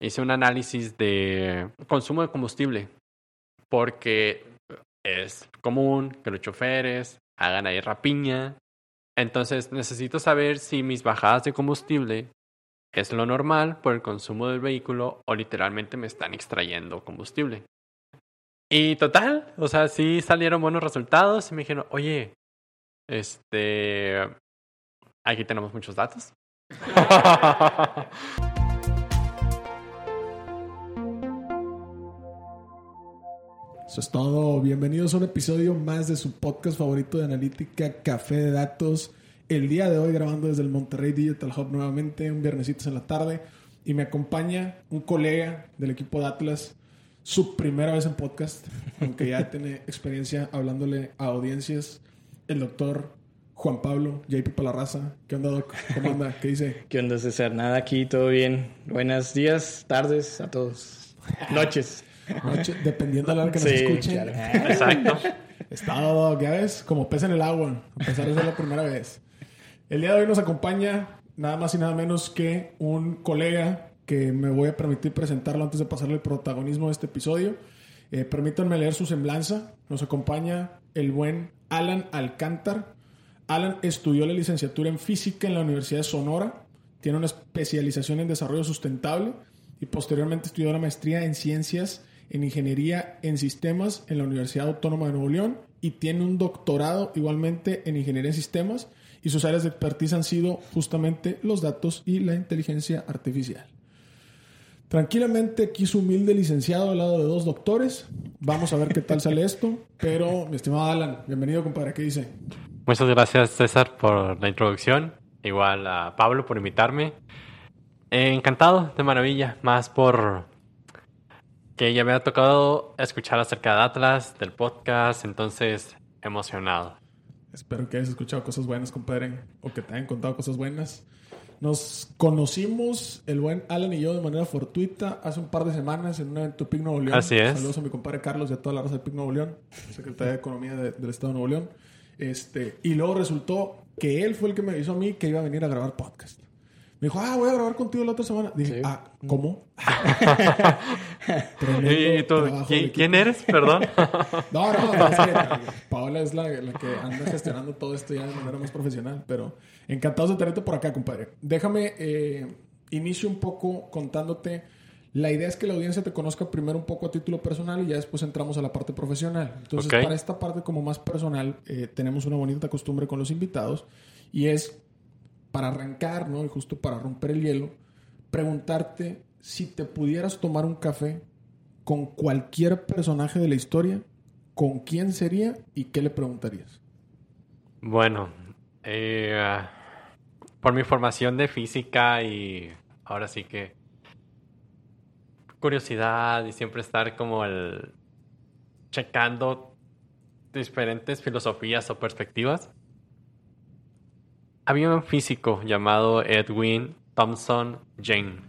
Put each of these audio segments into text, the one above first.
hice un análisis de consumo de combustible, porque es común que los choferes hagan ahí rapiña. Entonces necesito saber si mis bajadas de combustible es lo normal por el consumo del vehículo o literalmente me están extrayendo combustible. Y total, o sea, sí salieron buenos resultados y me dijeron, oye, este, aquí tenemos muchos datos. Eso es todo. Bienvenidos a un episodio más de su podcast favorito de analítica, Café de Datos. El día de hoy grabando desde el Monterrey Digital Hub nuevamente, un viernesitos en la tarde. Y me acompaña un colega del equipo de Atlas, su primera vez en podcast, aunque ya tiene experiencia hablándole a audiencias, el doctor Juan Pablo, JP Palarraza. ¿Qué onda, Doc? ¿Cómo anda? ¿Qué dice? ¿Qué onda, César? Nada aquí, todo bien. Buenos días, tardes a todos. Noches. Noche, dependiendo de la hora que nos Sí, escuchen. claro. Exacto. Está Doc, ya ves, como pez en el agua, a de ser la primera vez. El día de hoy nos acompaña nada más y nada menos que un colega que me voy a permitir presentarlo antes de pasarle el protagonismo de este episodio. Eh, permítanme leer su semblanza. Nos acompaña el buen Alan Alcántar. Alan estudió la licenciatura en física en la Universidad de Sonora. Tiene una especialización en desarrollo sustentable y posteriormente estudió la maestría en ciencias en ingeniería en sistemas en la Universidad Autónoma de Nuevo León y tiene un doctorado igualmente en ingeniería en sistemas y sus áreas de expertise han sido justamente los datos y la inteligencia artificial. Tranquilamente aquí su humilde licenciado al lado de dos doctores. Vamos a ver qué tal sale esto. Pero, mi estimado Alan, bienvenido, compadre. ¿Qué dice? Muchas gracias, César, por la introducción. Igual a Pablo por invitarme. Encantado, de maravilla. Más por que ya me ha tocado escuchar acerca de Atlas, del podcast. Entonces, emocionado. Espero que hayas escuchado cosas buenas, compadre, o que te hayan contado cosas buenas. Nos conocimos, el buen Alan y yo, de manera fortuita hace un par de semanas en un evento de PIC Nuevo León. Así es. Saludos a mi compadre Carlos y a toda la raza de PIC Nuevo León, secretaria de Economía de- del Estado de Nuevo León. Este, y luego resultó que él fue el que me avisó a mí que iba a venir a grabar podcast. Me dijo, ah, voy a grabar contigo la otra semana. Dije, Sí. ah, ¿cómo? ¿Y tú, ¿quién, eres? Perdón. No, no, no, es que Paola es la, la que anda gestionando todo esto ya de manera más profesional, pero encantados de tenerte por acá, compadre. Déjame, eh, inicio un poco contándote. La idea es que la audiencia te conozca primero un poco a título personal y ya después entramos a la parte profesional. Entonces, para esta parte como más personal, eh, tenemos una bonita costumbre con los invitados y es para arrancar, ¿no? Y justo para romper el hielo, preguntarte si te pudieras tomar un café con cualquier personaje de la historia, ¿con quién sería y qué le preguntarías? Bueno, eh, por mi formación de física y ahora sí que curiosidad y siempre estar como el checando diferentes filosofías o perspectivas. Había un físico llamado Edwin Thompson Jane.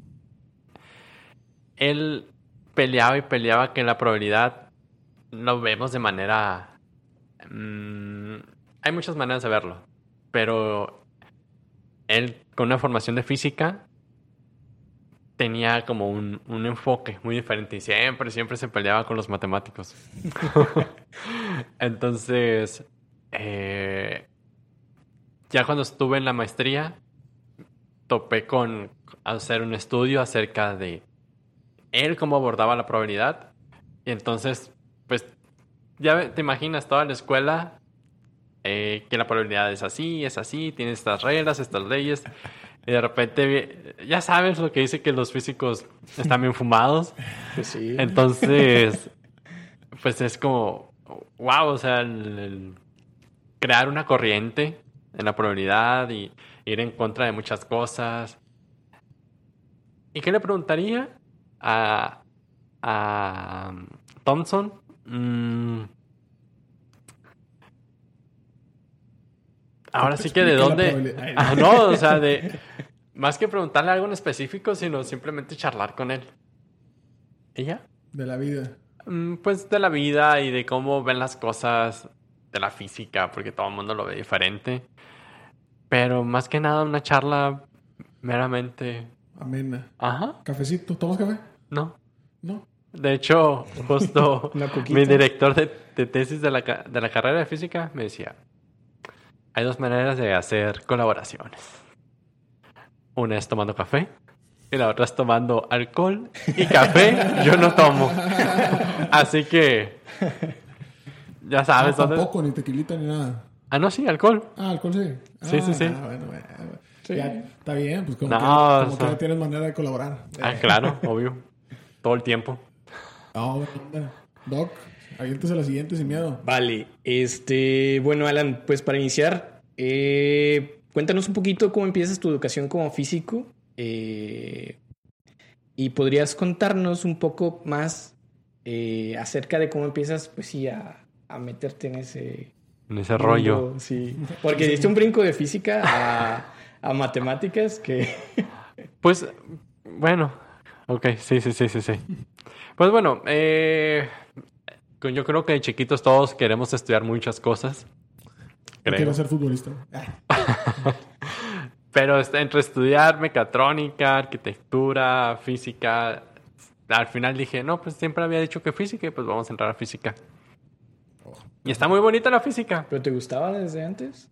Él peleaba y peleaba que la probabilidad lo vemos de manera Mm, hay muchas maneras de verlo, pero él con una formación de física tenía como un, un enfoque muy diferente y siempre, siempre se peleaba con los matemáticos. Entonces, eh, ya cuando estuve en la maestría, topé con hacer un estudio acerca de él cómo abordaba la probabilidad. Y entonces, pues ya te imaginas toda la escuela eh, que la probabilidad es así, es así, tiene estas reglas, estas leyes. Y de repente, ya sabes lo que dice que los físicos están bien fumados. Pues sí. Entonces, pues es como, wow, o sea, el- el crear una corriente en la probabilidad y ir en contra de muchas cosas. ¿Y qué le preguntaría a, a Thompson? Mm. Ahora sí que de dónde... Ah, no, o sea, de... Más que preguntarle algo en específico, sino simplemente charlar con él. ¿Y ya? De la vida. Mm, Pues de la vida y de cómo ven las cosas de la física, porque todo el mundo lo ve diferente. Pero más que nada una charla meramente amena. Ajá, Cafecito, ¿tomas café? no. No. De hecho, justo mi director de, de tesis de la, de la carrera de física me decía, hay dos maneras de hacer colaboraciones. Una es tomando café y la otra es tomando alcohol y café yo no tomo. Así que, ya Ah, sabes dónde... tampoco, ni tequilita ni nada. Ah, no, sí, alcohol. Ah, alcohol sí. Sí, sí, sí. Ah, bueno, bueno. Sí. Ya, está bien, pues como, No, que, o como sea- que ya tienes manera de colaborar. Ah, claro, obvio. Todo el tiempo. Ah, bueno, anda. Doc, aviéntese a la siguiente sin miedo. Vale, este, bueno, Alan, pues para iniciar, eh, cuéntanos un poquito cómo empiezas tu educación como físico eh, y podrías contarnos un poco más eh, acerca de cómo empiezas, pues sí, a, a meterte en ese En ese rollo. mundo, sí, porque diste un brinco de física a, a matemáticas que Pues, bueno, ok, sí, sí, sí, sí, sí. Pues bueno, eh, yo creo que de chiquitos todos queremos estudiar muchas cosas. Creo. quiero ser futbolista. Pero este, entre estudiar mecatrónica, arquitectura, física, al final dije, no, pues siempre había dicho que física y pues vamos a entrar a física. Y está muy bonita la física. ¿Pero te gustaba desde antes?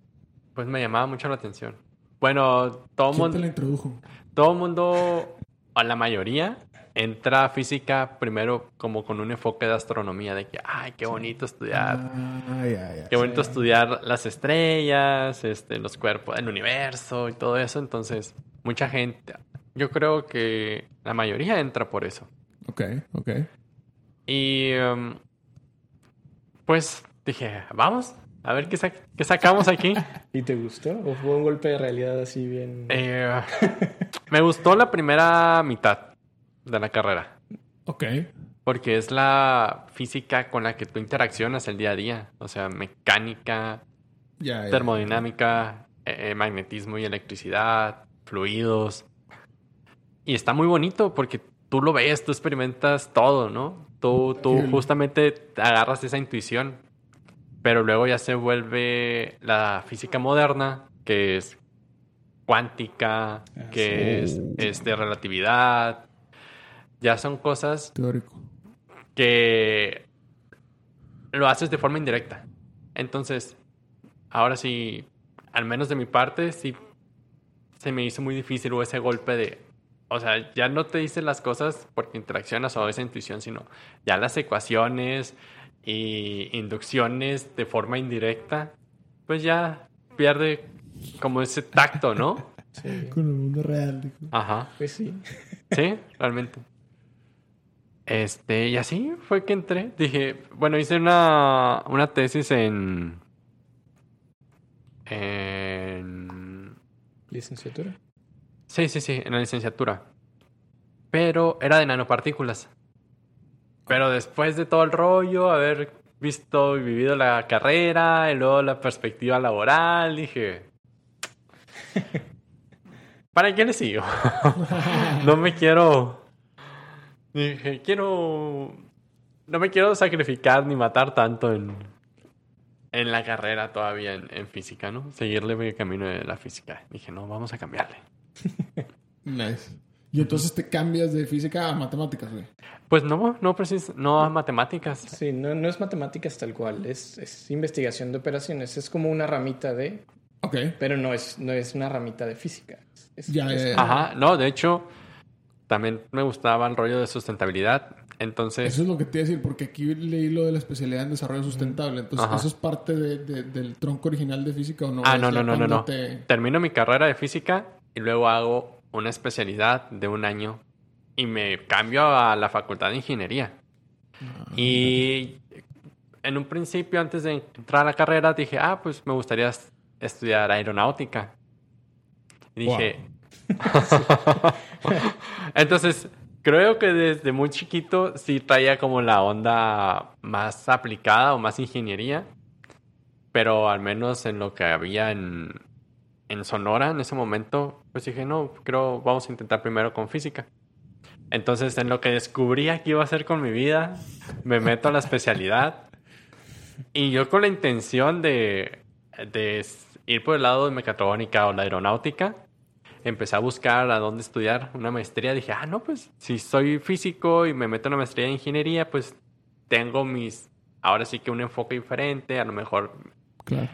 Pues me llamaba mucho la atención. Bueno, todo el ¿Quién te mundo... la introdujo? todo el mundo, o la mayoría, entra a física primero como con un enfoque de astronomía, de que, ay, qué bonito estudiar, Ah, ya, ya. qué bonito estudiar las estrellas, este, los cuerpos, el universo y todo eso. Entonces, mucha gente, yo creo que la mayoría entra por eso. Ok, ok. Y, em, pues, dije, vamos, a ver qué, sa- qué sacamos aquí. ¿Y te gustó? ¿O fue un golpe de realidad así bien? Eh, me gustó la primera mitad de la carrera. Ok. Porque es la física con la que tú interaccionas el día a día. O sea, mecánica, Ya, ya. termodinámica, eh, eh, magnetismo y electricidad, fluidos. Y está muy bonito porque tú lo ves, tú experimentas todo, ¿no? Tú, tú justamente te agarras esa intuición. Pero luego ya se vuelve la física moderna, que es cuántica, que es, es de relatividad. Ya son cosas Teórico. que lo haces de forma indirecta. Entonces, ahora sí, al menos de mi parte, sí se me hizo muy difícil o ese golpe de, o sea, ya no te dicen las cosas porque interaccionas o esa intuición, sino ya las ecuaciones y inducciones de forma indirecta, pues ya pierde como ese tacto, ¿no? Sí, Con el mundo real. Ajá. pues sí. Sí, realmente. Este, y así fue que entré. Dije, bueno, hice una, una tesis en. En. Licenciatura. Sí, sí, sí, en la licenciatura. Pero era de nanopartículas. Pero después de todo el rollo, haber visto y vivido la carrera y luego la perspectiva laboral, dije. ¿Para qué le sigo? no me quiero. Dije, quiero. No me quiero sacrificar ni matar tanto en. En la carrera todavía en, física, ¿no? Seguirle el camino de la física. Dije, no, vamos a cambiarle. Nice. Y entonces te cambias de física a matemáticas, güey. Pues no, no precis no a matemáticas. Sí, no, no es matemáticas tal cual, es, es investigación de operaciones. Es como una ramita de, Ok. pero no es, no es una ramita de física. Es- Ya, es- ya, ya. Ajá, no, de hecho, también me gustaba el rollo de sustentabilidad. Entonces, Eso es lo que te iba a decir, porque aquí leí lo de la especialidad en desarrollo sustentable. Entonces, Ajá. ¿eso es parte de- de- del tronco original de física o no? ah, no, no, no, no, no. te- Termino mi carrera de física y luego hago una especialidad de un año y me cambio a la facultad de ingeniería. Y en un principio, antes de entrar a la carrera, dije, ah, pues me gustaría es- estudiar aeronáutica. Y dije, entonces, creo que desde muy chiquito sí traía como la onda más aplicada o más ingeniería, pero al menos en lo que había en, en Sonora en ese momento, pues dije, no, creo, vamos a intentar primero con física. Entonces, en lo que descubría que iba a hacer con mi vida, me meto a la especialidad. Y yo con la intención de, de ir por el lado de mecatrónica o la aeronáutica. empecé a buscar a dónde estudiar una maestría. Dije, ah, no, pues si soy físico y me meto en una maestría de ingeniería, pues tengo mis, ahora sí que un enfoque diferente, a lo mejor Claro.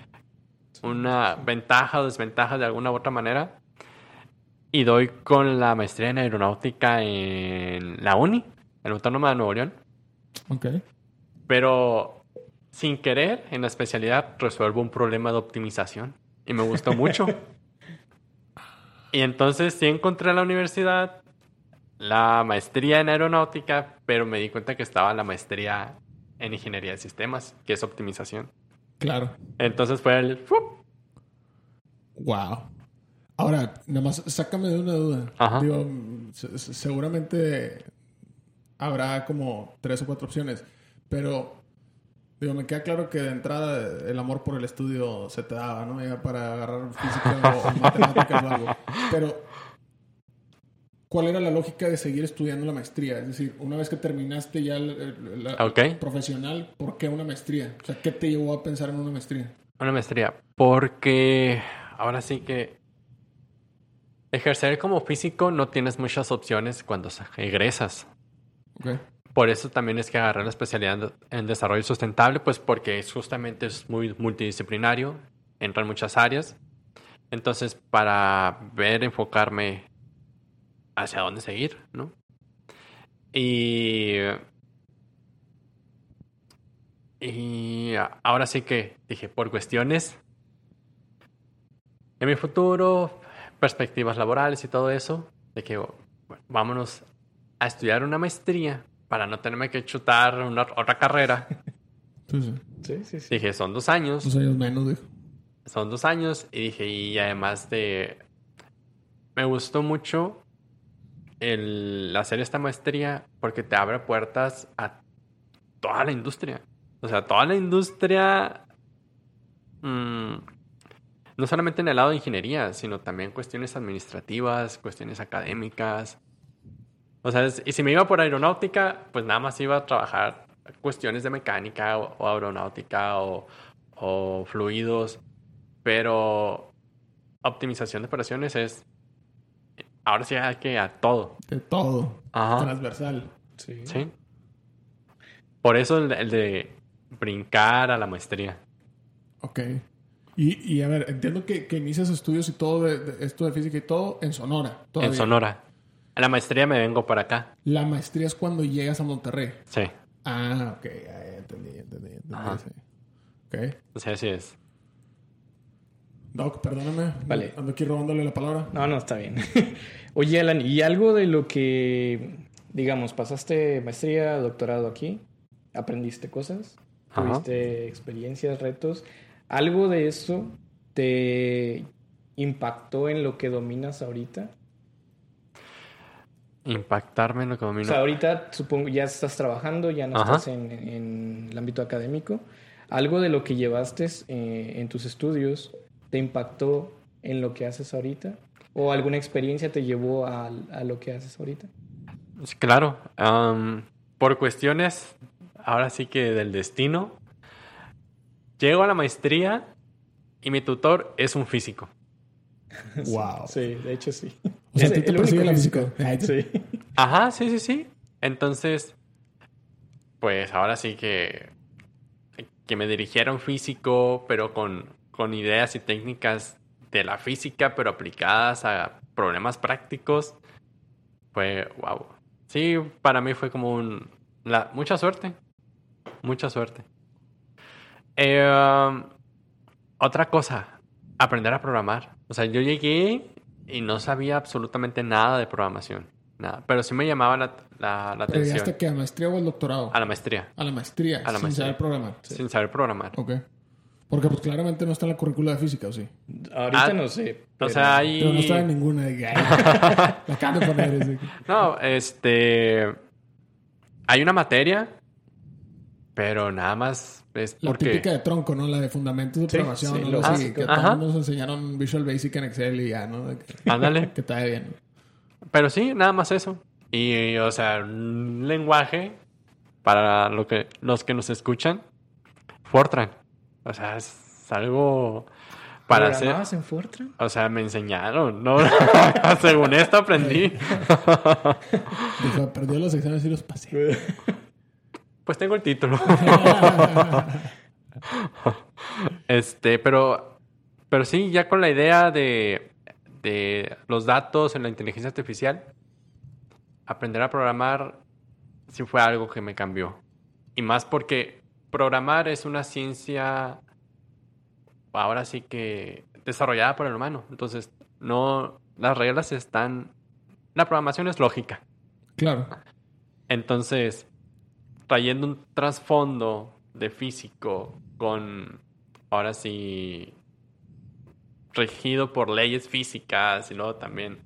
una ventaja o desventaja de alguna u otra manera. Y doy con la maestría en aeronáutica en la uni, en la Autónoma de Nuevo León. Ok. Pero sin querer, en la especialidad resuelvo un problema de optimización. Y me gustó mucho. y entonces sí encontré en la universidad la maestría en aeronáutica, pero me di cuenta que estaba la maestría en ingeniería de sistemas, que es optimización. Claro. Entonces fue el... ¡fup! Wow. Ahora, nada más sácame de una duda. Ajá. Digo, se- se- seguramente habrá como tres o cuatro opciones, pero digo, me queda claro que de entrada el amor por el estudio se te daba, ¿no? Ya para agarrar física o, o matemáticas o algo. Pero, ¿cuál era la lógica de seguir estudiando la maestría? Es decir, una vez que terminaste ya la, la- Ok. profesional, ¿por qué una maestría? O sea, ¿qué te llevó a pensar en una maestría? Una maestría. Porque ahora sí que ejercer como físico no tienes muchas opciones cuando sa- egresas. Por eso también es que agarré la especialidad en desarrollo sustentable, pues porque es justamente es muy multidisciplinario, entra en muchas áreas. Entonces, para ver, enfocarme hacia dónde seguir, ¿no? Y, y ahora sí que dije, por cuestiones en mi futuro, perspectivas laborales y todo eso, de que bueno, vámonos a estudiar una maestría para no tenerme que chutar una, otra carrera. Sí, sí. Sí. Dije, son dos años, Dos años menos, dijo. son dos años. Y dije, y además de... Me gustó mucho el hacer esta maestría porque te abre puertas a toda la industria. O sea, toda la industria... mm, no solamente en el lado de ingeniería, sino también cuestiones administrativas, cuestiones académicas. O sea, es- y si me iba por aeronáutica, pues nada más iba a trabajar cuestiones de mecánica o, o aeronáutica o, o fluidos. Pero optimización de operaciones es... Ahora sí hay que a todo. De todo. Ajá. Transversal. Sí. Sí. Por eso el, el de brincar a la maestría. Ok. Y, y a ver, entiendo que, que inicias estudios y todo de, de esto de física y todo en Sonora. todavía. En Sonora. A la maestría me vengo para acá. La maestría es cuando llegas a Monterrey. Sí. Ah, ok. Ya, ya entendí, entendí, entendí. Ajá. sí. Ok. O sea, así es. Doc, perdóname. Vale. Ando aquí robándole la palabra. No, no, está bien. Oye, Alan, ¿y algo de lo que, digamos, pasaste maestría, doctorado aquí? ¿Aprendiste cosas? Ajá. ¿Tuviste experiencias, retos? ¿Algo de eso te impactó en lo que dominas ahorita? Impactarme en lo que O domino. sea, ahorita supongo ya estás trabajando, ya no Ajá. estás en, en el ámbito académico. ¿Algo de lo que llevaste eh, en tus estudios te impactó en lo que haces ahorita? ¿O alguna experiencia te llevó a, a lo que haces ahorita? Claro. por cuestiones, ahora sí que del destino, llego a la maestría y mi tutor es un físico. Wow. Sí, de hecho sí. O sea, ti te el único la físico. Sí. Ajá, sí, sí, sí. Entonces, pues ahora sí que, que me dirigiera un físico, pero con, con ideas y técnicas de la física, pero aplicadas a problemas prácticos, fue wow. Sí, para mí fue como un... la- mucha suerte. Mucha suerte. Eh, um, otra cosa, aprender a programar. O sea, yo llegué y no sabía absolutamente nada de programación. Nada. Pero sí me llamaba la, la, la ¿Pero atención. llegaste que a maestría o al doctorado? A la maestría. A la maestría. A la sin maestría. saber programar. Sin saber programar. Ok. Porque pues claramente no está en la currícula de física, ¿o sí? Ahorita Ah, no sé. O pero- sea, hay... Pero no está en ninguna. La acaban de poner. así que- No, este... Hay una materia, pero nada más es La porque... típica de tronco, ¿no? La de fundamentos de Sí, programación. sí, ¿no? lo así, básico. que todos nos enseñaron Visual Basic en Excel y ya, ¿no? Ándale. que está bien. Pero sí, nada más eso. Y, o sea, un lenguaje para lo que, los que nos escuchan, Fortran. O sea, es algo para hacer... ¿Programabas en Fortran? O sea, me enseñaron, ¿no? Según esto aprendí. Dijo, perdió los exámenes y los pasé. Pues tengo el título. este, pero, pero sí, ya con la idea de, de los datos en la inteligencia artificial, aprender a programar sí fue algo que me cambió. Y más porque programar es una ciencia, ahora sí que desarrollada por el humano. Entonces, no, las reglas están, la programación es lógica. Claro. Entonces, trayendo un trasfondo de físico con, ahora sí, regido por leyes físicas y luego también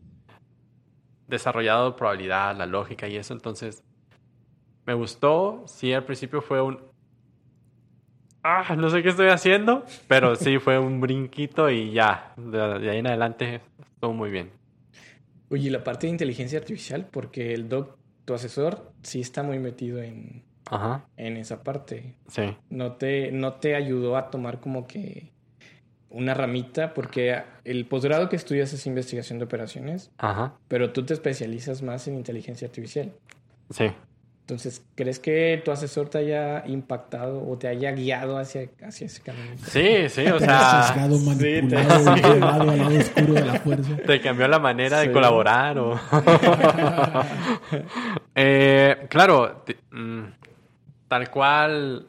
desarrollado probabilidad, la lógica y eso, entonces me gustó. Sí, al principio fue un... Ah, no sé qué estoy haciendo, pero sí fue un brinquito y ya, de, ahí en adelante estuvo muy bien. Oye, y la parte de inteligencia artificial, porque el doc, tu asesor, sí está muy metido en, Ajá, en esa parte. sí. No te, no te ayudó a tomar como que una ramita, porque el posgrado que estudias es investigación de operaciones, Ajá, pero tú te especializas más en inteligencia artificial. sí. Entonces, ¿crees que tu asesor te haya impactado o te haya guiado hacia, hacia ese camino? Sí, sí, o Te sea... sesgado, sí, te- llevado al lado oscuro de la fuerza. Te cambió la manera de colaborar o... Eh, claro, mm, tal cual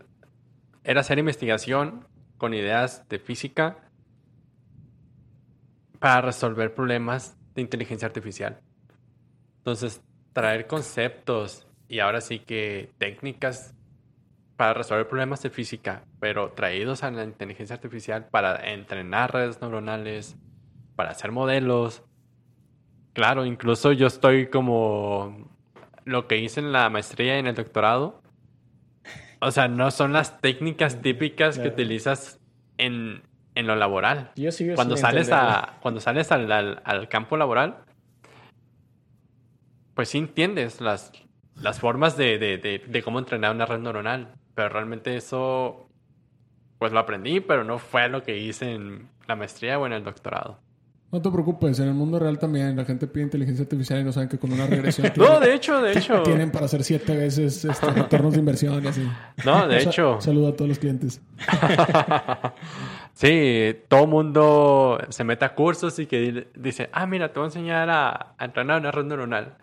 era hacer investigación con ideas de física para resolver problemas de inteligencia artificial. Entonces, traer conceptos y ahora sí que técnicas para resolver problemas de física, pero traídos a la inteligencia artificial para entrenar redes neuronales, para hacer modelos. Claro, incluso yo estoy como lo que hice en la maestría y en el doctorado. O sea, no son las técnicas típicas que utilizas en, en lo laboral. Yo sigo Cuando sin sales, a, cuando sales al, al- al campo laboral, pues sí entiendes las, las formas de, de- de- de cómo entrenar una red neuronal. Pero realmente eso, pues lo aprendí, pero no fue lo que hice en la maestría o en el doctorado. No te preocupes, en el mundo real también la gente pide inteligencia artificial y no saben que con una regresión No, de hecho, de hecho. tienen para hacer siete veces este, retornos de inversión y así. No, de Un sa- hecho. Saludo a todos los clientes. sí, todo mundo se mete a cursos y que di- dice, ah, mira, te voy a enseñar a, a entrenar una red neuronal.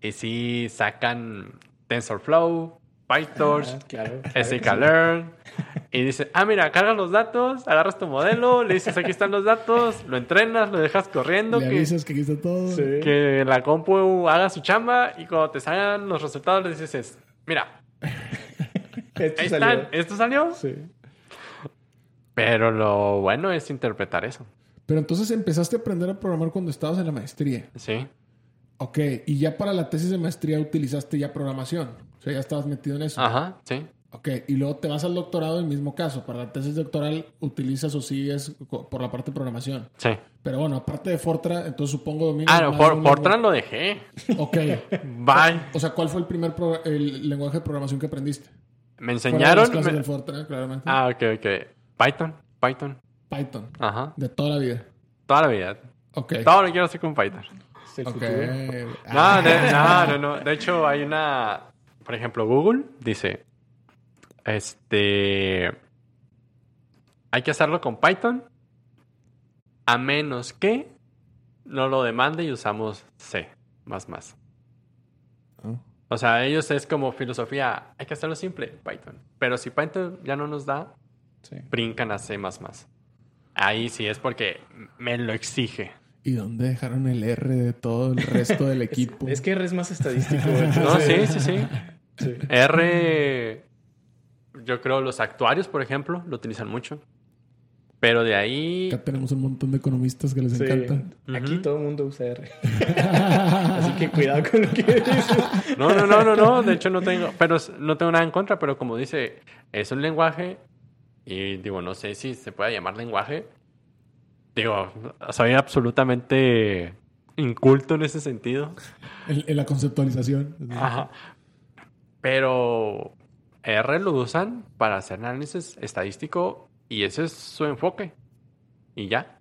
Y sí sacan TensorFlow, PyTorch, Ah, claro, claro que sí. sklearn. Y dice, ah, mira, cargas los datos, agarras tu modelo, le dices, aquí están los datos, lo entrenas, lo dejas corriendo, Le que, avisas que aquí está todo. Sí. que la compu haga su chamba y cuando te salgan los resultados le dices, mira, Esto ahí salió. están, esto salió. Sí. Pero lo bueno es interpretar eso. Pero entonces empezaste a aprender a programar cuando estabas en la maestría. Sí. Ok, y ya para la tesis de maestría utilizaste ya programación. Sea, ya estabas metido en eso. Ajá, sí. Ok, y luego te vas al doctorado, el mismo caso. Para la tesis doctoral utilizas o sigues por la parte de programación. Sí. Pero bueno, aparte de Fortran, entonces supongo dominas Ah, no, Fortran lo dejé. Ok. Bye. O sea, ¿cuál fue el primer pro- el lenguaje de programación que aprendiste? Me enseñaron. las clases me- del Fortran, claramente. Ah, ok, ok. Python, Python. Python. Ajá. De toda la vida. Toda la vida. Ok. Todo lo quiero hacer con Python. Es el Ok. futuro. No, Ah. de, no, no, no. De hecho, hay una. Por ejemplo, Google dice. Este. Hay que hacerlo con Python. A menos que no lo demande y usamos C. Más más. Oh. O sea, ellos es como filosofía. Hay que hacerlo simple, Python. Pero si Python ya no nos da, Sí. brincan a C. Ahí sí es porque me lo exige. ¿Y dónde dejaron el R de todo el resto del equipo? Es que eres más estadístico. No, sí, sí, sí. Sí. R, yo creo los actuarios, por ejemplo, lo utilizan mucho. Pero de ahí, Acá tenemos un montón de economistas que les Sí. encanta. Aquí Ujú. todo el mundo usa R. Así que cuidado con lo que dices. no, no, no, no, no, de hecho no tengo, pero no tengo nada en contra, pero como dice, es un lenguaje y digo, no sé si se puede llamar lenguaje. Digo, soy absolutamente inculto en ese sentido. En, en la conceptualización. Ajá. Pero R lo usan para hacer análisis estadístico y ese es su enfoque. y ya.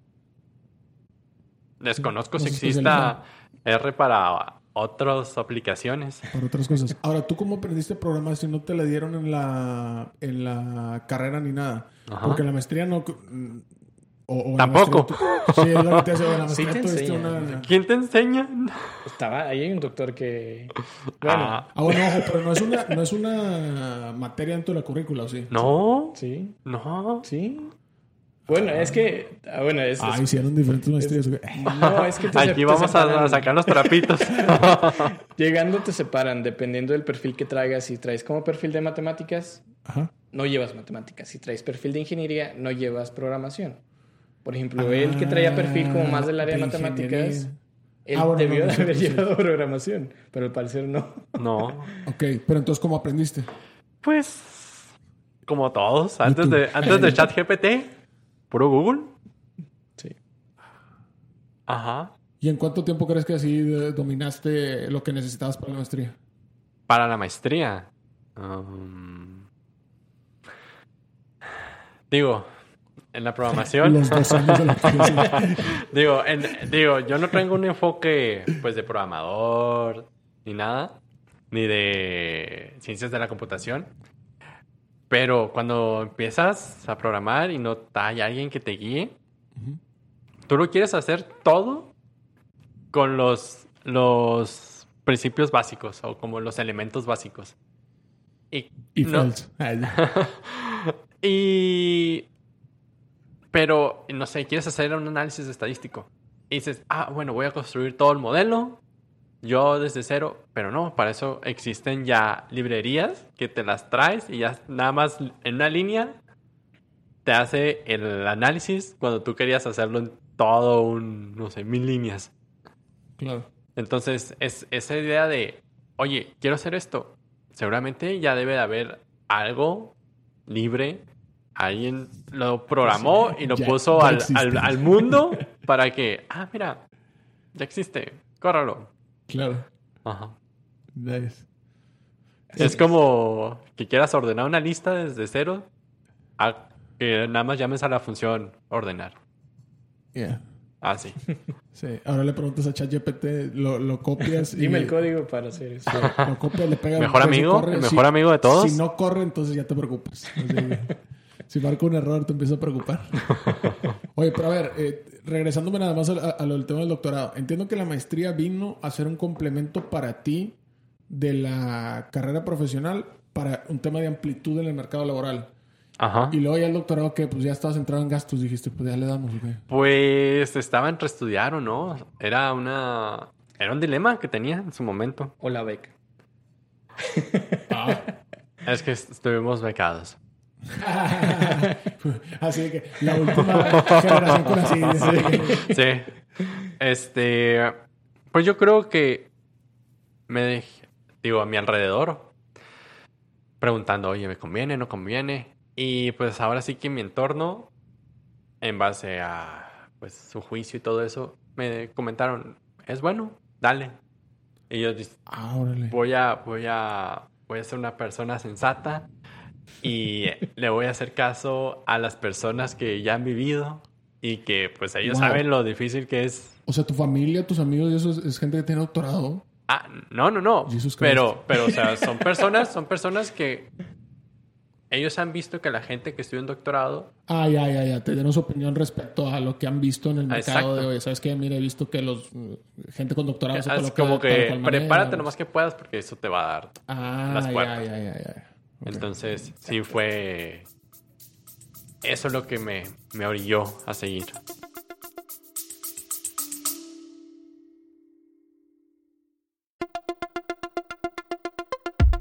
Desconozco no si exista R para otras aplicaciones. Para otras cosas. Ahora, ¿tú cómo aprendiste a programar si no te la dieron en la, en la carrera ni nada? Ajá. Porque en la maestría no... o- o Tampoco. sí, es lo que te hace. En la Sí maestría te tuviste enseñan. una... ¿Quién te enseña? Estaba, ahí hay un doctor que. Bueno, Ah, Ah, bueno, ojo, pero no es una, no es una materia dentro de la currícula, ¿o sí? no, sí, no. sí. Bueno, es que. ah, Bueno, es. Ah, es- hicieron diferentes maestrías. no, es que te Aquí te vamos a, separan. a sacar los trapitos. Llegando te separan dependiendo del perfil que traigas. Si traes como perfil de matemáticas, Ajá. no llevas matemáticas. Si traes perfil de ingeniería, no llevas programación. Por ejemplo, él que traía perfil como más del área de, de matemáticas, él Ah, bueno, debió no, no haber llevado programación, pero al parecer no. No. Ok, pero entonces, ¿cómo aprendiste? Pues, como todos, antes de, antes de ChatGPT, puro Google. Sí. Ajá. ¿Y en cuánto tiempo crees que así eh, dominaste lo que necesitabas para la maestría? Para la maestría. um, digo, en la programación. Los dos años de la digo, en- digo, yo no tengo un enfoque pues de programador ni nada, ni de ciencias de la computación. Pero cuando empiezas a programar y no hay alguien que te guíe, tú lo quieres hacer todo con los, los principios básicos o como los elementos básicos. Y, Y no- y. Pero, no sé, quieres hacer un análisis estadístico. Y dices, ah, bueno, voy a construir todo el modelo. Yo desde cero. Pero no, para eso existen ya librerías que te las traes y ya nada más en una línea te hace el análisis cuando tú querías hacerlo en todo un, no sé, mil líneas. claro. Entonces, es esa idea de, oye, quiero hacer esto. Seguramente ya debe de haber algo libre. Alguien lo programó y lo Ya- puso ya al, al- al mundo para que, ah, mira, ya existe, córralo. Claro. Ajá. Nice. Es como que quieras ordenar una lista desde cero a que nada más llames a la función ordenar. Yeah. Así. Sí. Ahora le preguntas a ChatGPT, lo, lo copias y... Dime el código para hacer eso. Lo copias, le pegas... Mejor pues, amigo, corre, el si- mejor amigo de todos. Si no corre, entonces ya te preocupas. Así que, si marca un error, te empieza a preocupar. Oye, pero a ver, eh, regresándome nada más a, a- a lo del tema del doctorado. Entiendo que la maestría vino a ser un complemento para ti de la carrera profesional para un tema de amplitud en el mercado laboral. Ajá. Y luego ya el doctorado que pues ya estabas entrado en gastos, dijiste, pues ya le damos, ¿o qué? Pues estaba entre estudiar o no. Era una. Era un dilema que tenía en su momento. O la beca. Ah. Es que estuvimos becados. así que la última generación con así. Sí. Este. Pues yo creo que me digo, a mi alrededor, preguntando, oye, ¿me conviene? ¿No conviene? Y pues ahora sí que mi entorno, en base a pues su juicio y todo eso, me comentaron, es bueno, dale. Y yo dije, Ah, voy a, voy a, voy a ser una persona sensata y le voy a hacer caso a las personas que ya han vivido y que pues ellos Wow. saben lo difícil que es. O sea, tu familia, tus amigos, y eso es, es gente que tiene doctorado. Ah, no, no, no. Pero, pero, o sea, son personas, son personas que ellos han visto que la gente que estudia un doctorado, Ah, ya, ya, ya. Te dieron su opinión respecto a lo que han visto en el mercado Exacto. de hoy. ¿Sabes qué? Mira, he visto que los eh, gente con doctorado se es coloca como que manera. prepárate lo más que puedas porque eso te va a dar. Ah, las ya, puertas. ya, ya, ya. Entonces, sí fue. Eso es lo que me, me orilló a seguir.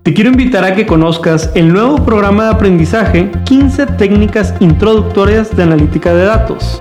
Te quiero invitar a que conozcas el nuevo programa de aprendizaje 15 técnicas introductorias de analítica de datos.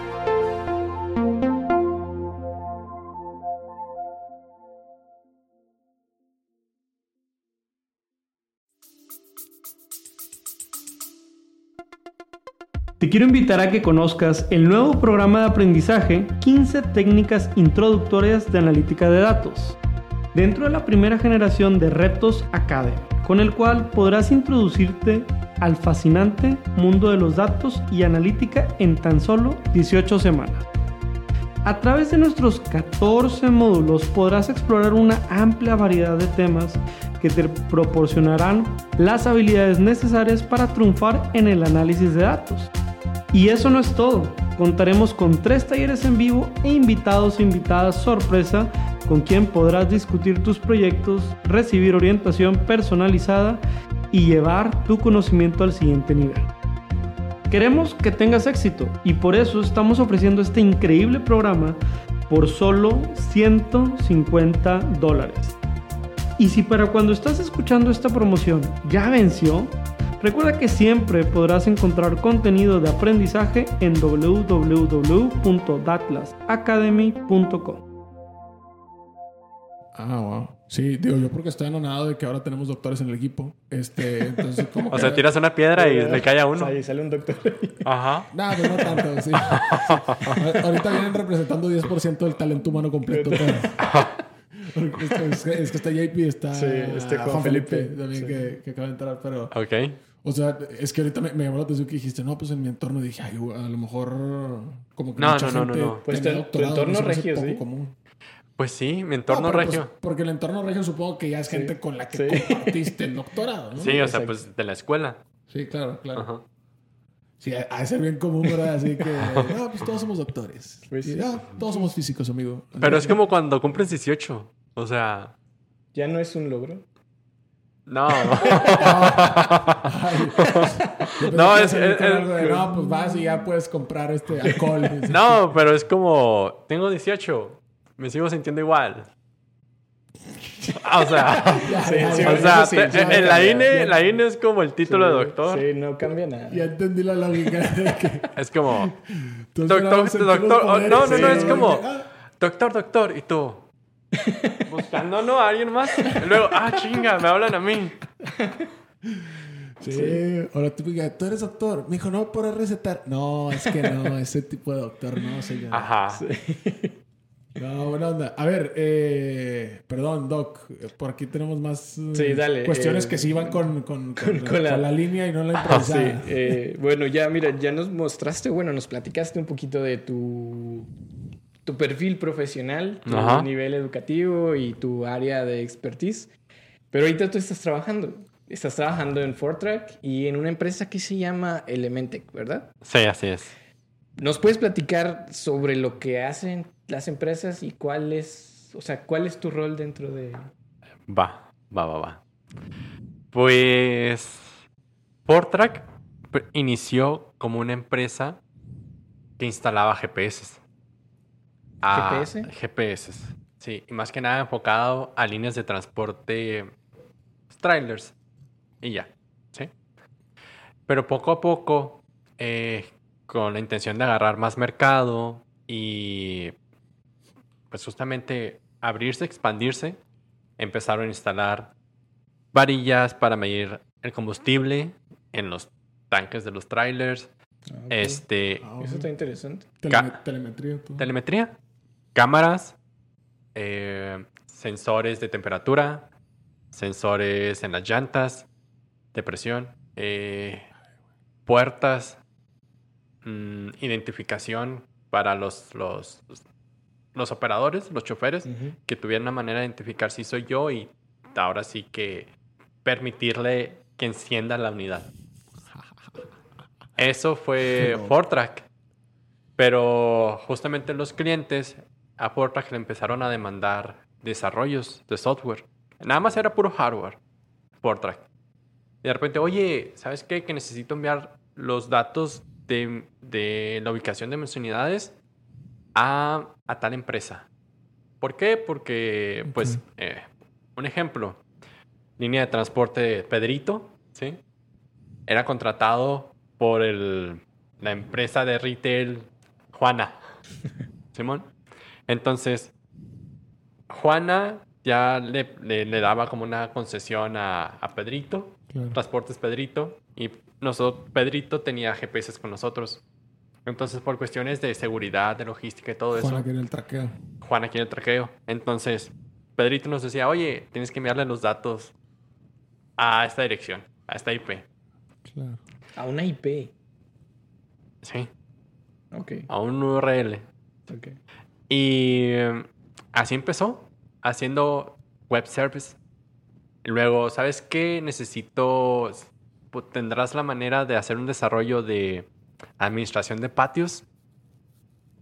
Te quiero invitar a que conozcas el nuevo programa de aprendizaje 15 técnicas introductorias de analítica de datos, dentro de la primera generación de Retos Academy, con el cual podrás introducirte al fascinante mundo de los datos y analítica en tan solo 18 semanas. A través de nuestros 14 módulos podrás explorar una amplia variedad de temas que te proporcionarán las habilidades necesarias para triunfar en el análisis de datos y eso no es todo. Contaremos con tres talleres en vivo e invitados e invitadas sorpresa con quien podrás discutir tus proyectos, recibir orientación personalizada y llevar tu conocimiento al siguiente nivel. Queremos que tengas éxito y por eso estamos ofreciendo este increíble programa por solo 150 dólares. Y si para cuando estás escuchando esta promoción ya venció, Recuerda que siempre podrás encontrar contenido de aprendizaje en www.datlasacademy.com. Ah, wow. Sí, digo yo porque estoy anonado de que ahora tenemos doctores en el equipo. Este, entonces, como O sea, tiras una piedra y le cae a uno. Ahí sale un doctor. Ajá. Nada, pues no tanto, sí. Sí. Ahorita vienen representando 10% del talento humano completo. pero- Es que, es que- es que está JP y está Sí, este Juan, Juan Felipe, Felipe, también sí. que, que acaba de entrar. Pero, Ok. O sea, es que ahorita me, me llamó la atención que dijiste, no, pues en mi entorno dije, ay, a lo mejor como que No, mucha no, no, no, gente no. Pues tu- tu entorno regio, poco ¿sí? común. Pues sí, mi entorno No, pero, pues, regio. porque el entorno regio supongo que ya es gente con la que Sí. compartiste el doctorado, ¿no? Sí, o sea, pues de la escuela. Sí, claro, claro. Ajá. Sí, de ser bien común, ¿verdad? Así que, no, pues todos somos doctores. Pues Y, sí. "Ah, todos somos físicos, amigo. Pero es como cuando cumples 18. O sea, Ya no es un logro. No. Ay, No, es- de, no, pues vas y ya puedes comprar este alcohol. no, pero es como, tengo 18. Me sigo sintiendo igual. O sea, Ya, Sí, ya, sí, o sea, sí, te- en la. INE, la INE es como el título de doctor. Sí, no cambia nada. ya entendí la lógica de que Es como, doctor, doctor, oh, no, no, no, sí, es como, doctor, doctor, y tú. Buscando, ¿no? A alguien más. Luego, ah, chinga, me hablan a mí. Sí, ahora tú digas, tú eres doctor. Me dijo, no, por recetar. No, es que no, ese tipo de doctor no, señor. Ajá. No, buena onda. A ver, eh, perdón, Doc. Por aquí tenemos más eh, Sí, dale, cuestiones eh, que sí van con, con, con, con con la- la... línea y no la Sí, improvisada. eh, bueno, ya mira, ya nos mostraste, bueno, nos platicaste un poquito de tu, tu perfil profesional, tu Ajá. nivel educativo y tu área de expertise. Pero ahorita tú estás trabajando. Estás trabajando en Fortrack y en una empresa que se llama Elementec, ¿verdad? Sí, así es. ¿Nos puedes platicar sobre lo que hacen las empresas y cuál es, o sea, cuál es tu rol dentro de... Va, va, va, va. Pues Portrack pr- inició como una empresa que instalaba GPS. Ah, ¿GPS? GPS. Sí, y más que nada enfocado a líneas de transporte, pues, trailers y ya, ¿sí? Pero poco a poco, eh, con la intención de agarrar más mercado y pues justamente abrirse, expandirse, empezaron a instalar varillas para medir el combustible en los tanques de los trailers, este, Ah, Eso está interesante. telemetría. tú. telemetría, cámaras, eh, sensores de temperatura, sensores en las llantas, de presión, eh, puertas, mm, identificación para los, los, los operadores, los choferes, que tuvieran una manera de identificar si soy yo y ahora sí que permitirle que encienda la unidad. Eso fue Pero- Fortrack. Pero justamente los clientes a Fortrack le empezaron a demandar desarrollos de software. Nada más era puro hardware. Fortrack. Y de repente, oye, ¿sabes qué? Que necesito enviar los datos de, de la ubicación de mis unidades a, a tal empresa. ¿Por qué? Porque, pues, eh, un ejemplo, línea de transporte Pedrito, ¿sí? Era contratado por el, la empresa de retail Juana, Simón. Entonces, Juana ya le, le- le daba como una concesión a, a Pedrito, Claro. Transportes Pedrito, y nosotros, Pedrito tenía GPS con nosotros. Entonces, por cuestiones de seguridad, de logística y todo eso, Juan, aquí en el traqueo. Juan aquí en el traqueo. Entonces, Pedrito nos decía, oye, tienes que enviarle los datos a esta dirección, a esta IP. Claro. A una IP. Sí, Ok. a un URL. Ok. Y eh, así empezó, haciendo web service. Luego, ¿sabes qué? Necesito, pu- tendrás la manera de hacer un desarrollo de administración de patios.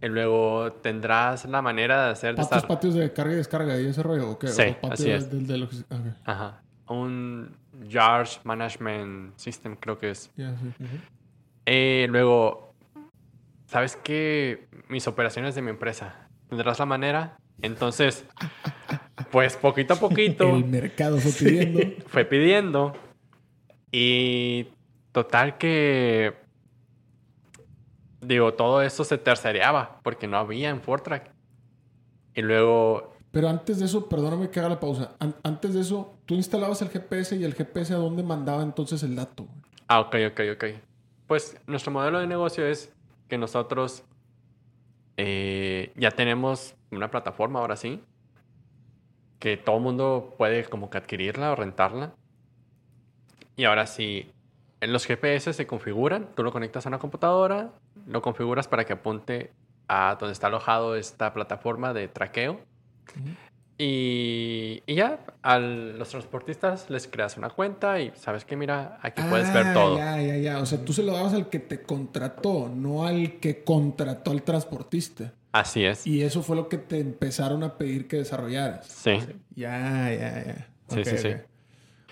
Y luego tendrás la manera de hacer ¿Patios, patios de carga y descarga y ese rollo? ¿o qué? Sí, ¿O así es. Del, del logis- ok, Ajá. Un Yard Management System, creo que es. ya, sí. Eh, luego, ¿sabes qué? Mis operaciones de mi empresa. ¿Tendrás la manera? Entonces, pues poquito a poquito El mercado fue pidiendo. fue pidiendo. Y total que. Digo, todo eso se tercereaba porque no había en Fortrack. Y luego Pero antes de eso, perdóname que haga la pausa. An- antes de eso, tú instalabas el GPS y el GPS a dónde mandaba entonces el dato. Ah, ok, ok, ok. Pues nuestro modelo de negocio es que nosotros eh, ya tenemos una plataforma ahora sí, que todo el mundo puede como que adquirirla o rentarla. Y ahora sí, en los GPS se configuran, tú lo conectas a una computadora, lo configuras para que apunte a donde está alojado esta plataforma de traqueo. Y, y ya, a los transportistas les creas una cuenta y sabes que mira, aquí puedes ver Ah, todo. Ya, ya, ya. O sea, tú se lo dabas al que te contrató, no al que contrató al transportista. Así es. Y eso fue lo que te empezaron a pedir que desarrollaras. Sí, Ya, ya, ya. Sí, sí, sí.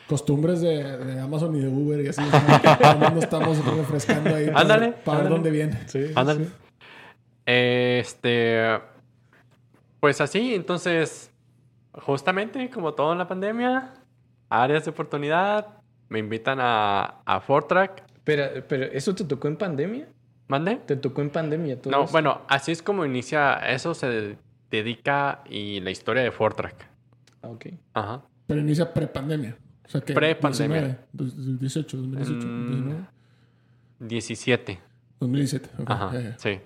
Costumbres de, de Amazon y de Uber y así. Mundo estamos refrescando ahí. para- Ándale, Para ver ándale. dónde viene. Sí. ándale. Este, pues así, entonces, justamente como todo en la pandemia, áreas de oportunidad, me invitan a, a Fortrack. Pero, pero, ¿eso te tocó en pandemia? ¿Mande? ¿Te tocó en pandemia? todo No, eso? bueno, así es como inicia, eso se dedica y la historia de Fortrack. Ah, ok. Ajá. Pero inicia prepandemia. O sea que. Prepandemia. 19, 18, 2018, Mm. 19, 17. 2017. ok, Ajá, ya, ya. sí.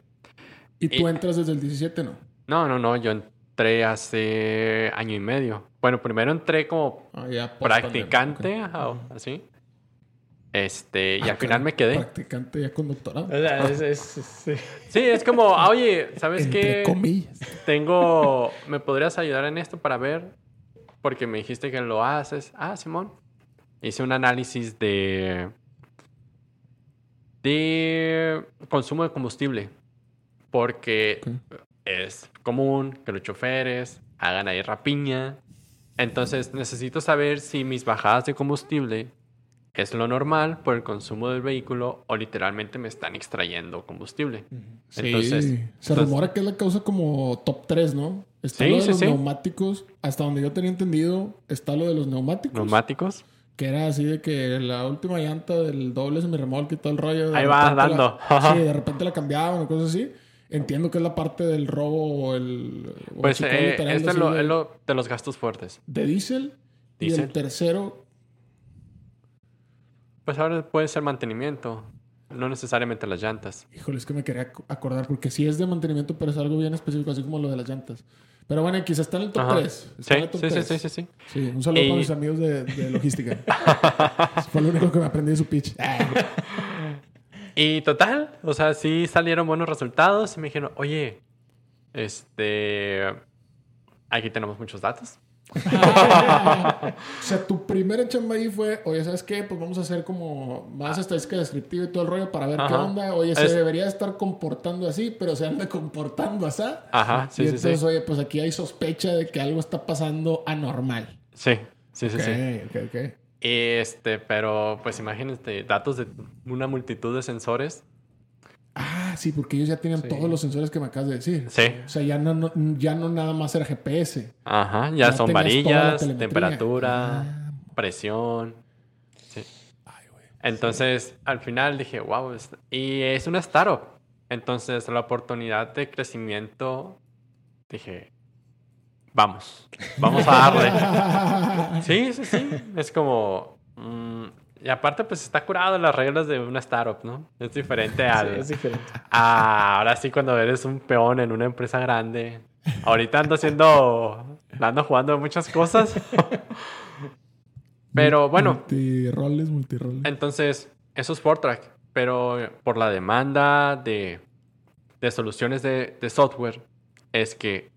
Y tú Y- entras desde el 17, ¿no? No, no, no, yo entré hace año y medio. Bueno, primero entré como Ah, practicante, así. Este, y Ah, al final me quedé. Practicante ya con doctorado. O sea, es, es- es- sí. Sí, es como, ah, oye, ¿sabes Entre qué? comillas. Tengo, ¿me podrías ayudar en esto para ver? Porque me dijiste que lo haces. Ah, Simón. Hice un análisis de, de consumo de combustible. Porque. Es común que los choferes hagan ahí rapiña. Entonces necesito saber si mis bajadas de combustible es lo normal por el consumo del vehículo o literalmente me están extrayendo combustible. Sí, Entonces, se entonces- rumora que es la causa como top 3, ¿no? Está Sí, lo de sí, los neumáticos. Hasta donde yo tenía entendido, está lo de los neumáticos. Neumáticos. Que era así de que la última llanta del doble semirremolque y todo el rollo. Ahí va repente la- dando. Ajá. sí, de repente la cambiaban o cosas así. Entiendo que es la parte del robo o el. o Pues chicón eh, literal es de, lo- lo- los gastos fuertes. de diésel. Y el tercero, Pues ahora puede ser mantenimiento, no necesariamente las llantas. híjole, es que me quería ac- acordar, porque sí es de mantenimiento, pero es algo bien específico, así como lo de las llantas. Pero bueno, quizás está en el top Ajá. 3. Sí, sí, sí, sí, sí, sí. Sí, un saludo Y- para mis amigos de, de logística. Fue lo único que me aprendí de su pitch. Y total, o sea, sí salieron buenos resultados y me dijeron, oye, este, aquí tenemos muchos datos. o sea, tu primera chamba ahí fue, oye, ¿sabes qué? Pues vamos a hacer como más estadística descriptiva y todo el rollo para ver qué Ajá. onda. Oye, se Es- debería estar comportando así, pero se anda comportando así. Ajá, sí, y sí, entonces, sí. oye, pues aquí hay sospecha de que algo está pasando anormal. Sí, sí, sí, ok, sí. ok, ok. Este, pero pues imagínate, datos de una multitud de sensores. Ah, sí, porque ellos ya tenían Sí. todos los sensores que me acabas de decir. Sí. O sea, ya no, no- ya no nada más era GPS. Ajá, ya, Ya son varillas, temperatura, Ah. presión. Sí. Ay, güey. Entonces, al final dije, wow, y es una startup. Entonces, la oportunidad de crecimiento, dije, vamos, vamos a darle. Sí, sí, sí. Es como. mm, y aparte, pues está curado las reglas de una startup, ¿no? Es diferente Sí, al. es diferente. a- ahora sí, cuando eres un peón en una empresa grande. Ahorita ando haciendo. Ando jugando muchas cosas. Pero bueno, Multiroles, multiroles. entonces, eso es Fortrack. Pero por la demanda de, de soluciones de, de software, es que,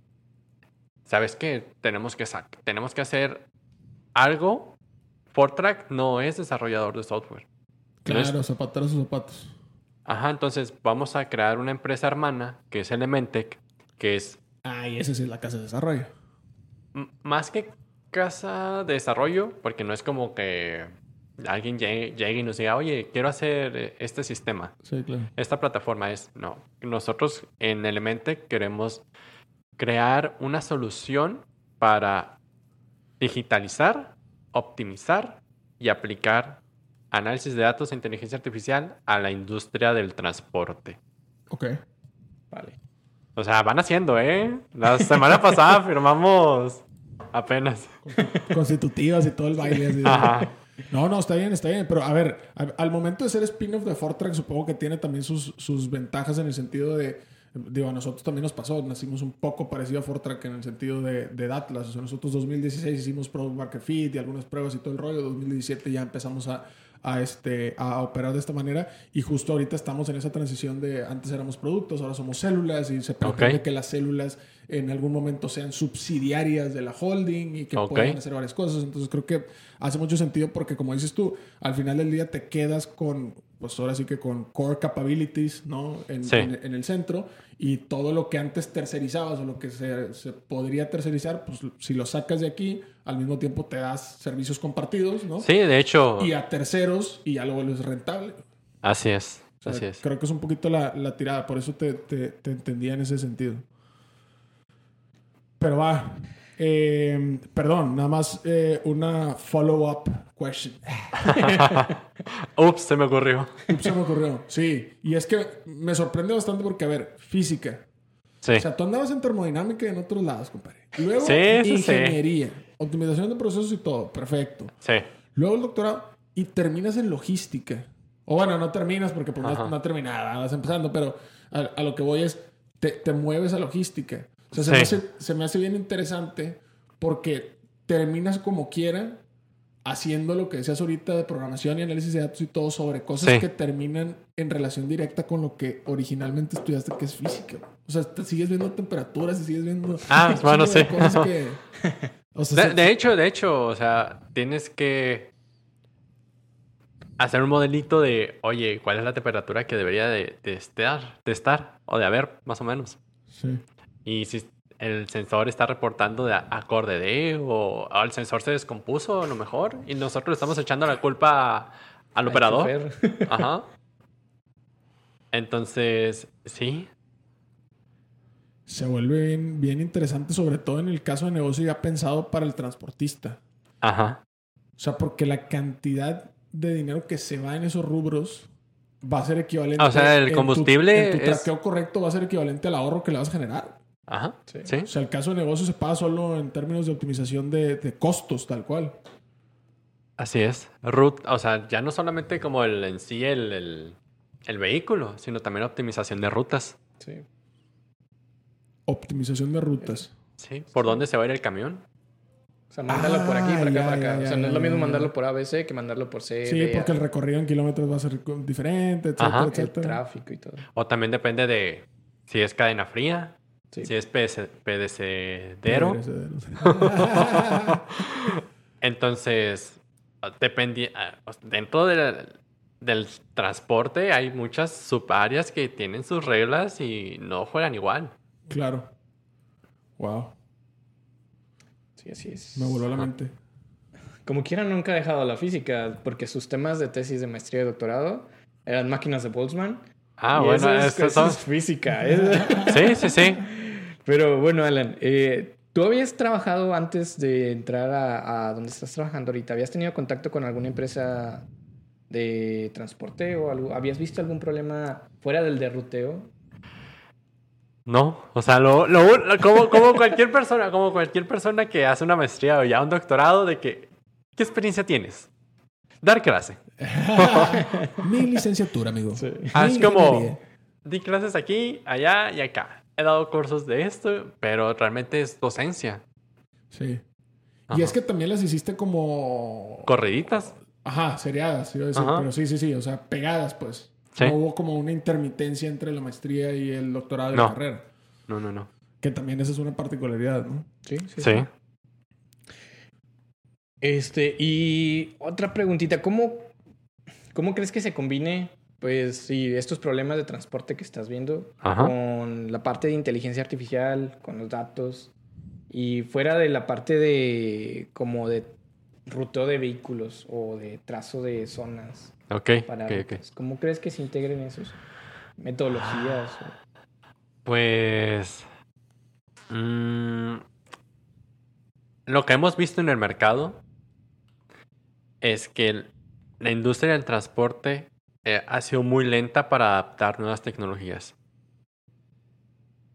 ¿sabes qué? Tenemos que, tenemos que hacer algo. Fortrack no es desarrollador de software. no es- Claro, zapateros o zapatos. Ajá, entonces vamos a crear una empresa hermana, que es Elementec, que es Ay, esa sí es la casa de desarrollo. m- más que casa de desarrollo, porque no es como que alguien llegue, llegue y nos diga, oye, quiero hacer eh, este sistema. Sí, claro. Esta plataforma es, no, nosotros en Elemente queremos crear una solución para digitalizar, optimizar y aplicar análisis de datos e inteligencia artificial a la industria del transporte. Ok. Vale. O sea, van haciendo, ¿eh? La semana pasada firmamos apenas. Constitutivas y todo el baile. así. Ajá. No, no, está bien, está bien. Pero a ver, al momento de ser spin-off de Fortrack, supongo que tiene también sus, sus ventajas en el sentido de. Digo, a nosotros también nos pasó, nacimos un poco parecido a Fortrack en el sentido de, de Atlas. O sea, nosotros 2016 hicimos Product Market Fit y algunas pruebas y todo el rollo. 2017 ya empezamos a, a, este, a operar de esta manera. Y justo ahorita estamos en esa transición de antes éramos productos, ahora somos células y se pretende que las células en algún momento sean subsidiarias de la holding y que puedan hacer varias cosas. Entonces creo que hace mucho sentido porque como dices tú, al final del día te quedas con, pues ahora sí que con core capabilities, ¿no? En, Sí. en- en el centro y todo lo que antes tercerizabas o lo que se, se podría tercerizar, pues si lo sacas de aquí, al mismo tiempo te das servicios compartidos, ¿no? Sí, de hecho, Y a terceros y ya lo vuelves rentable. así es. O sea, Así es. Creo que es un poquito la, la tirada, por eso te, te- te entendía en ese sentido. Pero va. Eh, perdón, nada más eh, una follow-up question. Ups, se me ocurrió. Ups, se me ocurrió. Sí, y es que me sorprende bastante porque, a ver, física. Sí. O sea, tú andabas en termodinámica y en otros lados, compadre. Luego, Sí, sí, sí. ingeniería, optimización de procesos y todo. Perfecto. Sí. Luego el doctorado y terminas en logística. O bueno, no terminas porque pues, no, no terminada, vas empezando, pero a, a lo que voy es, te, te mueves a logística. O sea, se, me hace, se me hace bien interesante porque terminas como quiera haciendo lo que decías ahorita de programación y análisis de datos y todo sobre cosas Sí. que terminan en relación directa con lo que originalmente estudiaste, que es física. O sea, te sigues viendo temperaturas y sigues viendo... Ah, bueno, sí. cosas que- o sea, De, se- de hecho, de hecho, o sea, tienes que hacer un modelito de, oye, ¿cuál es la temperatura que debería de, de estar, de estar o de haber, más o menos? sí. Y si el sensor está reportando de acorde de o, o el sensor se descompuso a lo mejor y nosotros le estamos echando la culpa a- al operador. Ajá. Entonces, sí. Se vuelve bien, bien interesante, sobre todo en el caso de negocio ya pensado para el transportista. Ajá. O sea, porque la cantidad de dinero que se va en esos rubros va a ser equivalente. O sea, el en tu- combustible En tu, es- traqueo correcto va a ser equivalente al ahorro que le vas a generar. Ajá. Sí. Sí. O sea, el caso de negocio se paga solo en términos de optimización de, de costos, tal cual. Así es. Root, o sea, ya no solamente como el en sí el, el, el vehículo, sino también optimización de rutas. Sí. Optimización de rutas. Sí. ¿Por dónde se va a ir el camión? O sea, mándalo por aquí, Ah, por acá, ya, por acá. ya, o sea, ya, no es lo mismo ya. mandarlo por ABC que mandarlo por C. Sí, porque el A, recorrido en kilómetros va a ser diferente, etcétera, Ajá. el etcétera. tráfico y todo. O también depende de si es cadena fría, Sí. si es PS PDCdero. Entonces, dependi ah, dentro del, del transporte hay muchas subáreas que tienen sus reglas y no juegan igual. Claro. Wow. Sí, así es. Me voló la mente. Como quiera, nunca ha dejado la física, porque sus temas de tesis de maestría y doctorado eran máquinas de Boltzmann Ah, Y bueno, eso es, eso son- es física. es- Sí, sí, sí. Pero bueno, Alan, eh, ¿tú habías trabajado antes de entrar a, a donde estás trabajando ahorita? ¿Habías tenido contacto con alguna empresa de transporte o algo? ¿Habías visto algún problema fuera del de ruteo? No, o sea, lo, lo- lo- como, como cualquier persona, como cualquier persona que hace una maestría o ya un doctorado, de que, ¿qué experiencia tienes? Dar clase. Mi licenciatura, amigo. Sí. Ah, es como, di clases aquí, allá y acá. He dado cursos de esto, pero realmente es docencia. Sí. Ajá. Y es que también las hiciste como... Corriditas. Ajá, seriadas, iba a decir. Ajá. Pero sí, sí, sí. O sea, pegadas, pues. Sí. No hubo como una intermitencia entre la maestría y el doctorado No. la carrera. No, no, no. Que también esa es una particularidad, ¿no? Sí, sí. Sí. Este, y otra preguntita, ¿cómo, ¿cómo crees que se combine, pues, estos problemas de transporte que estás viendo Ajá. con la parte de inteligencia artificial, con los datos, y fuera de la parte de, como de ruteo de vehículos o de trazo de zonas Ok, para? ¿Cómo crees que se integren esos metodologías? o- Pues. mm, lo que hemos visto en el mercado es que el- la industria del transporte eh, ha sido muy lenta para adaptar nuevas tecnologías.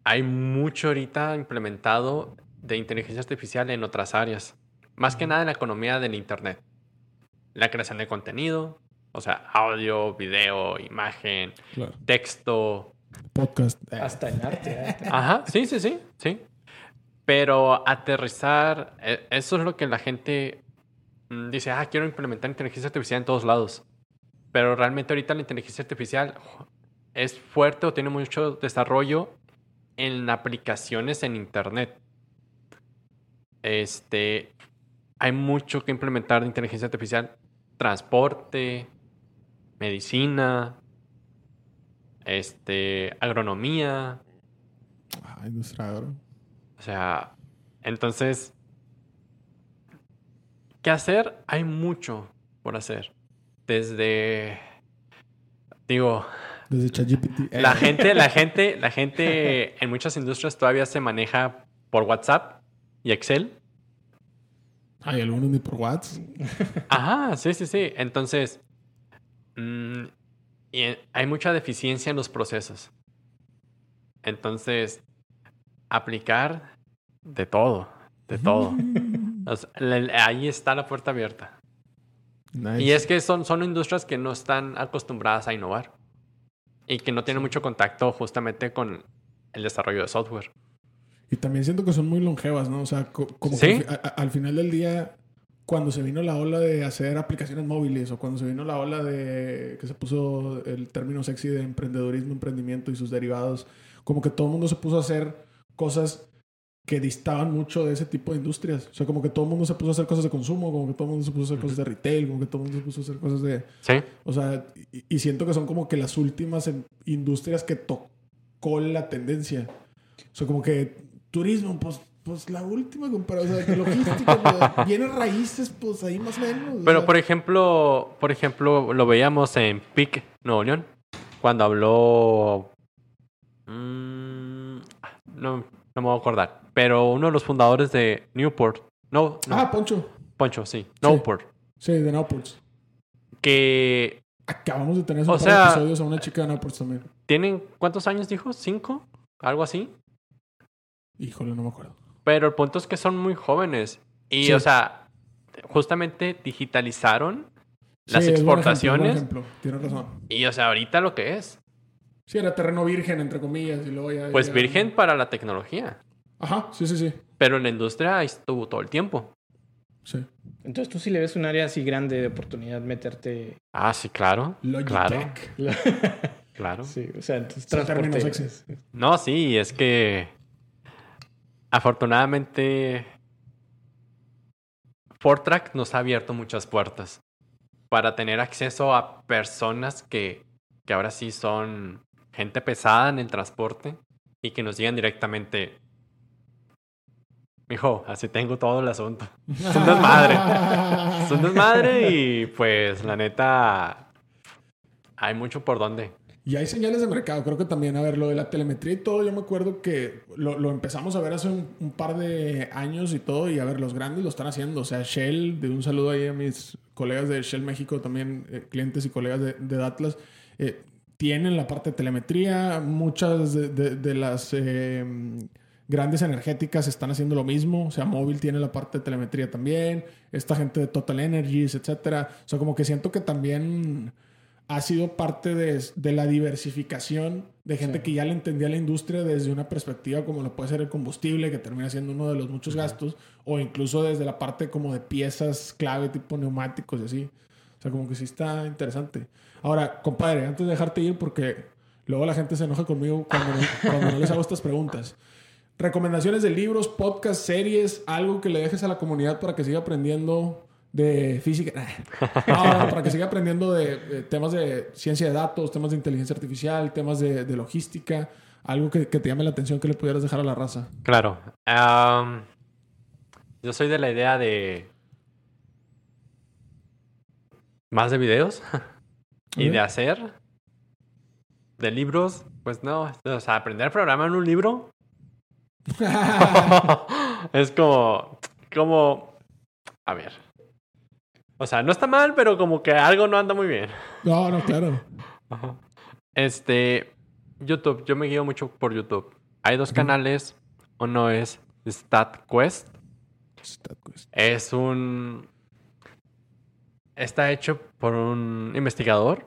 Hay mucho ahorita implementado de inteligencia artificial en otras áreas, más que nada en la economía del Internet. La creación de contenido, o sea, audio, video, imagen, Claro. texto, Podcast. Eh, Hasta en arte. ¿eh? Ajá, sí, sí, sí, sí. Pero aterrizar, eh, eso es lo que la gente dice, ah, quiero implementar inteligencia artificial en todos lados. Pero realmente ahorita la inteligencia artificial es fuerte o tiene mucho desarrollo en aplicaciones en Internet. Este, hay mucho que implementar de inteligencia artificial. Transporte, medicina, este, agronomía. Ah. O sea, entonces, ¿qué hacer? Hay mucho por hacer. Desde, digo, Desde ChatGPT. La gente, la gente, la gente en muchas industrias todavía se maneja por WhatsApp y Excel. Hay algunos ni por WhatsApp. Ajá, sí, sí, sí. Entonces, mm, y hay mucha deficiencia en los procesos. Entonces, aplicar de todo, de todo. O sea, ahí está la puerta abierta. Nice. Y es que son, son industrias que no están acostumbradas a innovar y que no tienen mucho contacto justamente con el desarrollo de software. Y también siento que son muy longevas, ¿no? O sea, co- como Sí. que al, al final del día, cuando se vino la ola de hacer aplicaciones móviles o cuando se vino la ola de que se puso el término sexy de emprendedurismo, emprendimiento y sus derivados, como que todo el mundo se puso a hacer cosas que distaban mucho de ese tipo de industrias. O sea, como que todo el mundo se puso a hacer cosas de consumo, como que todo el mundo se puso a hacer cosas de retail, como que todo el mundo se puso a hacer cosas de... ¿Sí? O sea, y, y siento que son como que las últimas en- industrias que tocó la tendencia. O sea, como que turismo, pues, pues la última comparada. O sea, que logística, pues, bienes raíces, pues ahí más o menos. o Pero sea. por ejemplo, por ejemplo, lo veíamos en PIC Nuevo León, cuando habló. mm, no, no me voy a acordar. Pero uno de los fundadores de Newport. No, no. Ah, Poncho. Poncho, sí. Newport. Sí, de Nauports. Que Acabamos de tener sea- episodios a una chica de Nauports también. tienen. ¿Cuántos años dijo? ¿Cinco? Algo así. Híjole, no me acuerdo. Pero el punto es que son muy jóvenes. Y, Sí. o sea, justamente digitalizaron las Sí, ejemplo, exportaciones. buen ejemplo. Tienes razón. Y, o sea, ahorita lo que es. Sí, era terreno virgen, entre comillas, y luego ya... Pues ya- virgen para la tecnología. Ajá, sí, sí, sí. Pero en la industria ahí estuvo todo el tiempo. Sí. Entonces tú sí le ves un área así grande de oportunidad meterte. Ah, sí, claro. Claro, Logitech. claro. Sí, o sea, entonces transporte. No, sí, es que afortunadamente Fortrack nos ha abierto muchas puertas para tener acceso a personas que, que ahora sí son gente pesada en el transporte y que nos digan directamente, mijo, así tengo todo el asunto. Es un desmadre. Es un desmadre y pues la neta hay mucho por donde. Y hay señales de mercado, creo que también, a ver, lo de la telemetría y todo, yo me acuerdo que lo, lo empezamos a ver hace un, un, par de años y todo, y a ver, los grandes lo están haciendo, o sea, Shell, de un saludo ahí a mis colegas de Shell México, también eh, clientes y colegas de, de Atlas, eh, tienen la parte de telemetría, muchas de, de, de las eh, grandes energéticas están haciendo lo mismo, o sea, Móvil tiene la parte de telemetría también, esta gente de Total Energies, etcétera, o sea, como que siento que también ha sido parte de, de la diversificación de gente sí. que ya le entendía la industria desde una perspectiva como lo puede ser el combustible, que termina siendo uno de los muchos gastos, o incluso desde la parte como de piezas clave tipo neumáticos y así. O sea, como que sí está interesante. Ahora, compadre, antes de dejarte ir, porque luego la gente se enoja conmigo cuando les hago estas preguntas. Recomendaciones de libros, podcasts, series, algo que le dejes a la comunidad para que siga aprendiendo de física. Para que siga aprendiendo de, temas de ciencia de datos, temas de inteligencia artificial, temas de, de logística, algo que, que, te llame la atención que le pudieras dejar a la raza. Claro. Um, yo soy de la idea de más de videos y de hacer de libros, pues no, o sea, aprender a programar en un libro es como, como, a ver, o sea, no está mal, pero como que algo no anda muy bien. No, no, claro. Este, YouTube, yo me guío mucho por YouTube. Hay dos canales. Uno es StatQuest. StatQuest. Es un... Está hecho por un investigador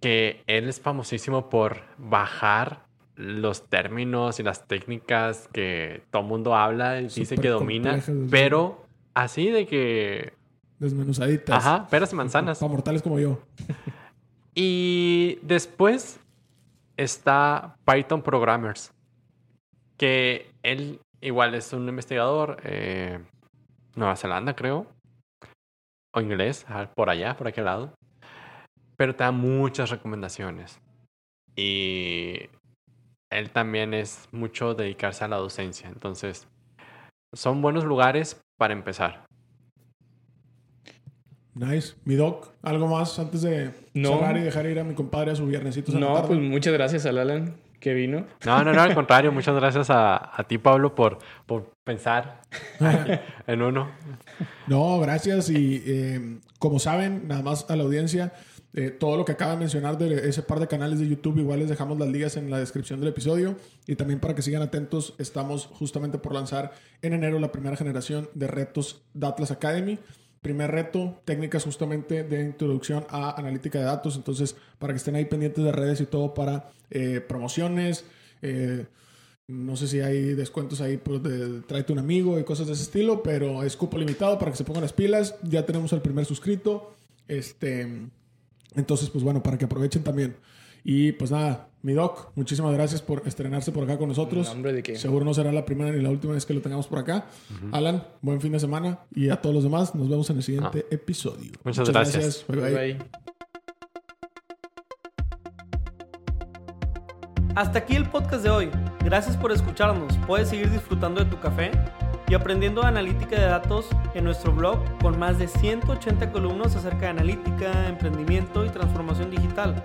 que él es famosísimo por bajar los términos y las técnicas que todo mundo habla y dice que domina, pero así de que desmenuzaditas. Ajá, peras y manzanas. Para mortales como yo. Y después está Python Programmers, que él igual es un investigador, eh, Nueva Zelanda creo, o inglés, por allá, por aquel lado, pero te da muchas recomendaciones. Y él también es mucho dedicarse a la docencia, entonces son buenos lugares para empezar. Nice. Mi doc, ¿algo más antes de no. cerrar y dejar ir a mi compadre a su viernesito? No, pues muchas gracias al Alan que vino. No, no, no, al contrario. Muchas gracias a, a ti, Pablo, por, por pensar en uno. No, gracias. Y eh, como saben, nada más a la audiencia, eh, todo lo que acaba de mencionar de ese par de canales de YouTube, igual les dejamos las ligas en la descripción del episodio. Y también para que sigan atentos, estamos justamente por lanzar en enero la primera generación de retos de Atlas Academy. Primer reto, técnicas justamente de introducción a analítica de datos. Entonces, para que estén ahí pendientes de redes y todo para eh, promociones. Eh, no sé si hay descuentos ahí pues, de tráete un amigo y cosas de ese estilo, pero es cupo limitado para que se pongan las pilas. Ya tenemos el primer suscrito. Este, entonces, pues bueno, para que aprovechen también. Y pues nada, mi doc, muchísimas gracias por estrenarse por acá con nosotros. Nombre de qué? Seguro no será la primera ni la última vez que lo tengamos por acá. Uh -huh. Alan, buen fin de semana. Y a todos los demás, nos vemos en el siguiente ah. episodio. Muchas, Muchas gracias. gracias. Bye, bye. bye. Hasta aquí el podcast de hoy. Gracias por escucharnos. Puedes seguir disfrutando de tu café y aprendiendo analítica de datos en nuestro blog con más de 180 columnas acerca de analítica, emprendimiento y transformación digital.